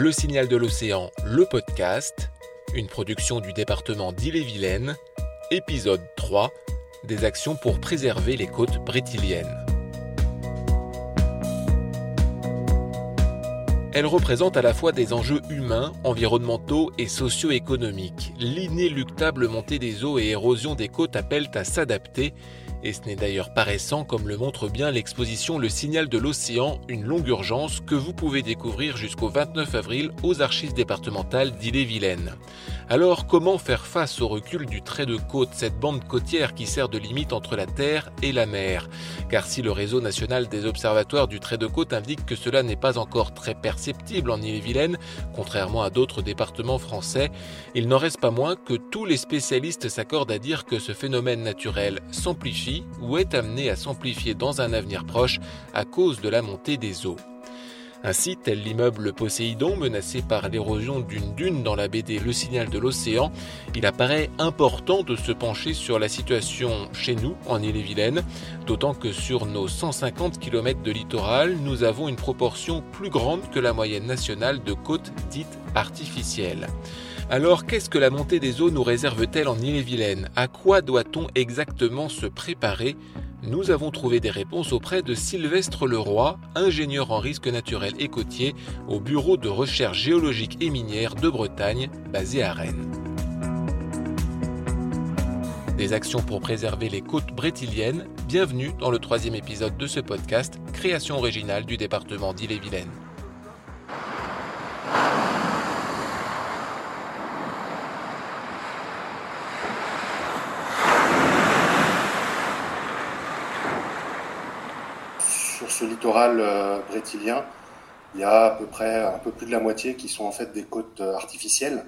Le signal de l'océan, le podcast, une production du département d'Ille-et-Vilaine, épisode 3, des actions pour préserver les côtes brétiliennes. Elle représente à la fois des enjeux humains, environnementaux et socio-économiques. L'inéluctable montée des eaux et érosion des côtes appellent à s'adapter et ce n'est d'ailleurs pas récent comme le montre bien l'exposition Le signal de l'océan, une longue urgence que vous pouvez découvrir jusqu'au 29 avril aux archives départementales d'Ille-et-Vilaine. Alors comment faire face au recul du trait de côte, cette bande côtière qui sert de limite entre la terre et la mer? Car si le réseau national des observatoires du trait de côte indique que cela n'est pas encore très perceptible en Ille-et-Vilaine, contrairement à d'autres départements français, il n'en reste pas moins que tous les spécialistes s'accordent à dire que ce phénomène naturel s'amplifie ou est amené à s'amplifier dans un avenir proche à cause de la montée des eaux. Ainsi, tel l'immeuble Poséidon menacé par l'érosion d'une dune dans la BD Le Signal de l'Océan, il apparaît important de se pencher sur la situation chez nous, en Ille-et-Vilaine, d'autant que sur nos 150 km de littoral, nous avons une proportion plus grande que la moyenne nationale de côtes dites artificielles. Alors qu'est-ce que la montée des eaux nous réserve-t-elle en Ille-et-Vilaine? À quoi doit-on exactement se préparer? Nous avons trouvé des réponses auprès de Sylvestre Leroy, ingénieur en risque naturel et côtier au Bureau de recherche géologique et minière de Bretagne, basé à Rennes. Des actions pour préserver les côtes brétiliennes, bienvenue dans le troisième épisode de ce podcast, création originale du département d'Ille-et-Vilaine. Ce littoral euh, brétilien, il y a à peu près un peu plus de la moitié qui sont en fait des côtes euh, artificielles,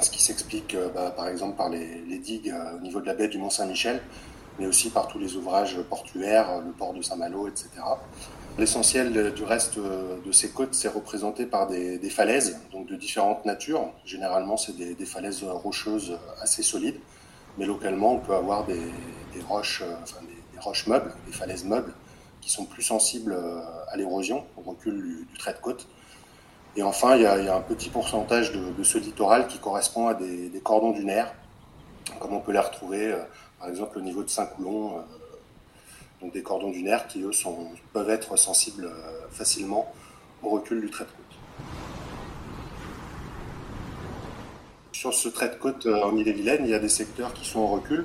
ce qui s'explique euh, bah, par exemple par les, digues au niveau de la baie du Mont-Saint-Michel, mais aussi par tous les ouvrages portuaires, le port de Saint-Malo, etc. L'essentiel du reste de ces côtes, c'est représenté par des, falaises, donc de différentes natures. Généralement, c'est des, falaises rocheuses assez solides, mais localement, on peut avoir des, roches, des roches meubles, des falaises meubles, qui sont plus sensibles euh, à l'érosion, au recul du, trait de côte. Et enfin, il y a, un petit pourcentage de, ce littoral qui correspond à des, cordons dunaires, comme on peut les retrouver, euh, par exemple, au niveau de Saint-Coulon, euh, donc des cordons dunaires qui, eux, sont, peuvent être sensibles facilement au recul du trait de côte. Sur ce trait de côte en Ille-et-Vilaine, il y a des secteurs qui sont en recul.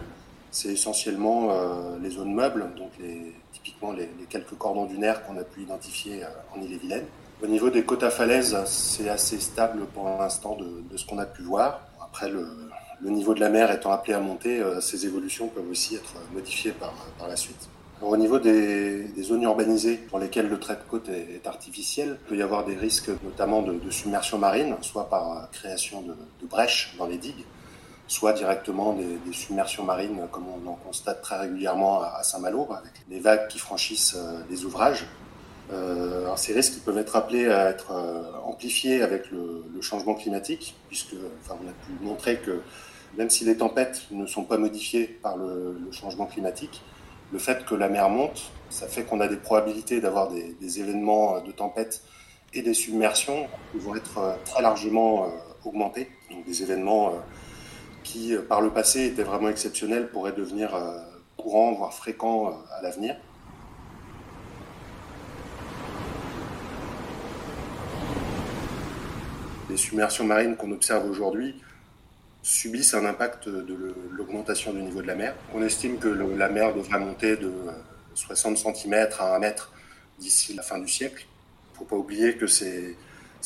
C'est essentiellement les zones meubles, donc typiquement les, quelques cordons dunaires qu'on a pu identifier euh, en Ille-et-Vilaine. Au niveau des côtes à falaises, c'est assez stable pour l'instant de, ce qu'on a pu voir. Après, le, niveau de la mer étant appelé à monter, euh, ces évolutions peuvent aussi être modifiées par, par la suite. au niveau des, zones urbanisées pour lesquelles le trait de côte est, artificiel, il peut y avoir des risques notamment de, submersion marine, soit par création de brèches dans les digues, soit directement des, submersions marines, comme on en constate très régulièrement à, Saint-Malo, avec les vagues qui franchissent euh, les ouvrages. Euh, ces risques peuvent être appelés à être euh, amplifiés avec le, changement climatique, puisque enfin, on a pu montrer que même si les tempêtes ne sont pas modifiées par le, changement climatique, le fait que la mer monte, ça fait qu'on a des probabilités d'avoir des, des, événements de tempête et des submersions qui vont être très largement augmentés, donc des événements euh, par le passé, était vraiment exceptionnel, pourrait devenir euh, courant, voire fréquent euh, à l'avenir. Les submersions marines qu'on observe aujourd'hui subissent un impact de l'augmentation du niveau de la mer. On estime que la mer devrait monter de 60 cm à 1 mètre d'ici la fin du siècle. Il ne faut pas oublier que c'est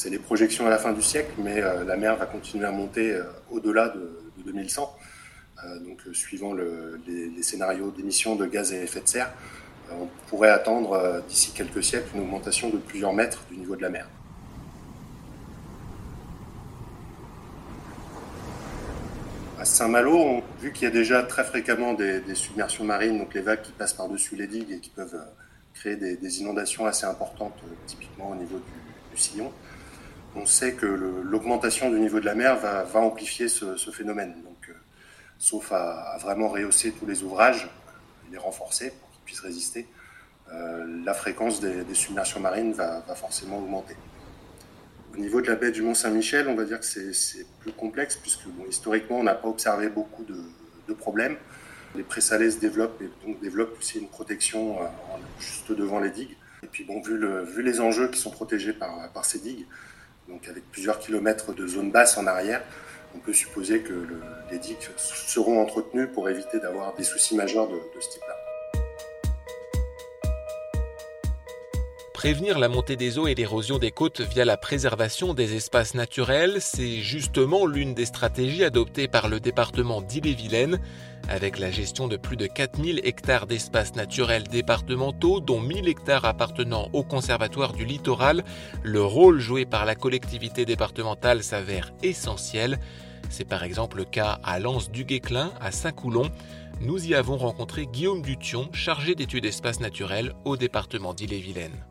les projections à la fin du siècle, mais la mer va continuer à monter au-delà de, 2100. Euh, donc, euh, suivant les, scénarios d'émissions de gaz à effet de serre, euh, on pourrait attendre d'ici quelques siècles une augmentation de plusieurs mètres du niveau de la mer. À Saint-Malo, vu qu'il y a déjà très fréquemment des, submersions marines, donc les vagues qui passent par-dessus les digues et qui peuvent créer des, inondations assez importantes, typiquement au niveau du sillon, on sait que l'augmentation du niveau de la mer va, amplifier ce, phénomène. Donc, euh, sauf à, vraiment rehausser tous les ouvrages, les renforcer pour qu'ils puissent résister, euh, la fréquence des, submersions marines va, forcément augmenter. Au niveau de la baie du Mont-Saint-Michel, on va dire que c'est plus complexe puisque historiquement, on n'a pas observé beaucoup de, problèmes. Les présalés se développent et donc développent aussi une protection juste devant les digues. Et puis bon, vu, les enjeux qui sont protégés par ces digues, donc avec plusieurs kilomètres de zone basse en arrière, on peut supposer que les digues seront entretenues pour éviter d'avoir des soucis majeurs de, de ce type-là. Prévenir la montée des eaux et l'érosion des côtes via la préservation des espaces naturels, c'est justement l'une des stratégies adoptées par le département d'Ille-et-Vilaine, avec la gestion de plus de 4000 hectares d'espaces naturels départementaux, dont 1000 hectares appartenant au Conservatoire du littoral. Le rôle joué par la collectivité départementale s'avère essentiel. C'est par exemple le cas à Lens du Guéclin, à Saint-Coulon. Nous y avons rencontré Guillaume Dution, chargé d'études espaces naturels au département d'Ille-et-Vilaine.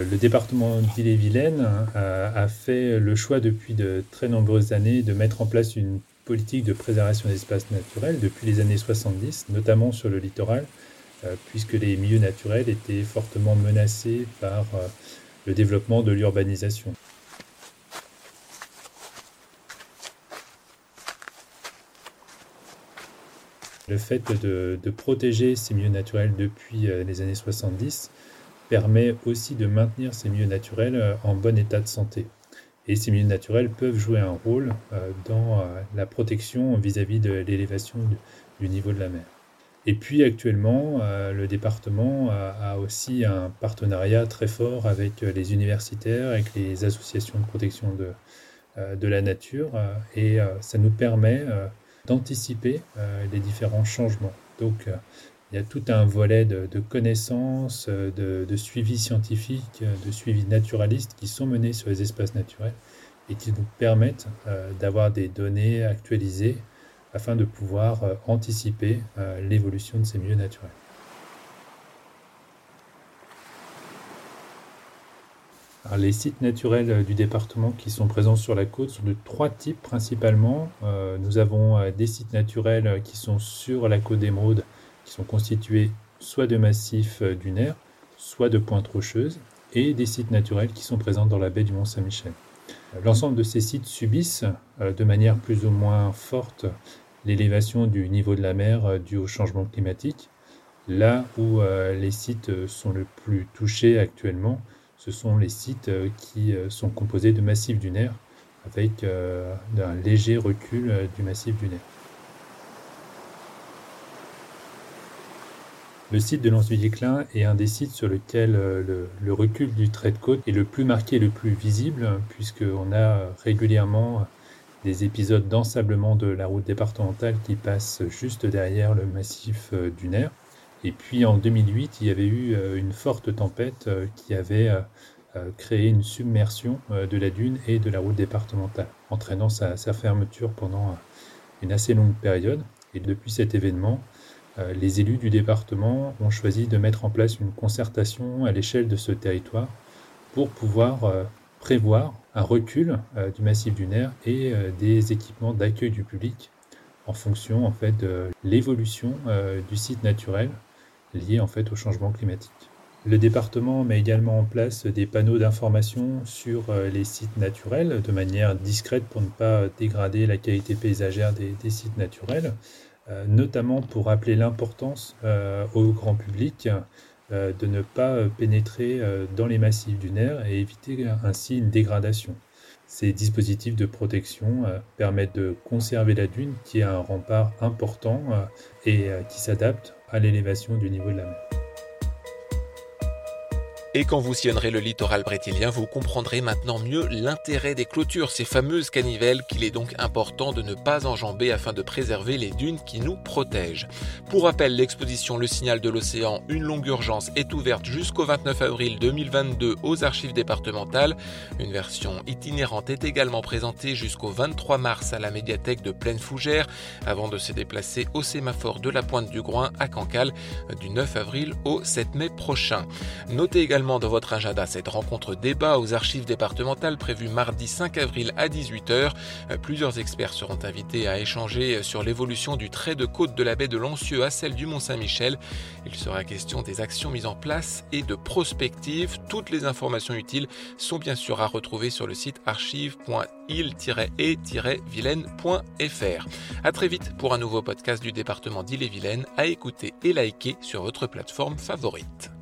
Le département d'Ille-et-Vilaine euh, a, fait le choix depuis de très nombreuses années de mettre en place une politique de préservation des espaces naturels depuis les années 70, notamment sur le littoral, euh, puisque les milieux naturels étaient fortement menacés par euh, le développement de l'urbanisation. Le fait de, de, protéger ces milieux naturels depuis les années 70 permet aussi de maintenir ces milieux naturels euh, en bon état de santé. Et ces milieux naturels peuvent jouer un rôle euh, dans euh, la protection vis-à-vis de l'élévation du niveau de la mer. Et puis actuellement, le département a aussi un partenariat très fort avec les universitaires, avec les associations de protection de, de la nature, et ça nous permet d'anticiper les différents changements. Donc il y a tout un volet de, connaissances, de, de, suivi scientifique, de suivi naturaliste qui sont menés sur les espaces naturels et qui nous permettent euh, d'avoir des données actualisées afin de pouvoir euh, anticiper euh, l'évolution de ces milieux naturels. les sites naturels du département qui sont présents sur la côte sont de trois types principalement. nous avons des sites naturels qui sont sur la côte d'Émeraude, qui sont constitués soit de massifs euh, dunaires, soit de pointes rocheuses, et des sites naturels qui sont présents dans la baie du Mont-Saint-Michel. L'ensemble de ces sites subissent euh, de manière plus ou moins forte l'élévation du niveau de la mer euh, due au changement climatique. Là où les sites sont le plus touchés actuellement, ce sont les sites qui sont composés de massifs dunaires avec un léger recul du massif dunaire. Le site de Lens du Déclin est un des sites sur lequel euh, le, recul du trait de côte est le plus marqué, le plus visible, puisqu'on a régulièrement des épisodes d'ensablement de la route départementale qui passent juste derrière le massif euh, dunaire. Et puis en 2008, il y avait eu euh, une forte tempête qui avait créé une submersion de la dune et de la route départementale, entraînant sa fermeture pendant une assez longue période. Et depuis cet événement, les élus du département ont choisi de mettre en place une concertation à l'échelle de ce territoire pour pouvoir euh, prévoir un recul euh, du massif dunaire et des équipements d'accueil du public en fonction en fait de l'évolution du site naturel lié en fait au changement climatique. Le département met également en place des panneaux d'information sur les sites naturels de manière discrète pour ne pas dégrader la qualité paysagère des sites naturels. Euh, notamment pour rappeler l'importance euh, au grand public euh, de ne pas pénétrer dans les massifs dunaires et éviter ainsi une dégradation. Ces dispositifs de protection permettent de conserver la dune qui est un rempart important et qui s'adapte à l'élévation du niveau de la mer. Et quand vous sillonnerez le littoral brétilien, vous comprendrez maintenant mieux l'intérêt des clôtures, ces fameuses canivelles qu'il est donc important de ne pas enjamber afin de préserver les dunes qui nous protègent. Pour rappel, l'exposition Le Signal de l'Océan, une longue urgence est ouverte jusqu'au 29 avril 2022 aux archives départementales. Une version itinérante est également présentée jusqu'au 23 mars à la médiathèque de Plaine Fougère avant de se déplacer au sémaphore de la Pointe du Groin à Cancale du 9 avril au 7 mai prochain. Notez également également dans votre agenda cette rencontre débat aux archives départementales prévue mardi 5 avril à 18h. Plusieurs experts seront invités à échanger sur l'évolution du trait de côte de la baie de Lancieux à celle du Mont-Saint-Michel. Il sera question des actions mises en place et de prospectives. Toutes les informations utiles sont bien sûr à retrouver sur le site archive.il-et-vilaine.fr. À très vite pour un nouveau podcast du département d'Ille-et-Vilaine à écouter et liker sur votre plateforme favorite.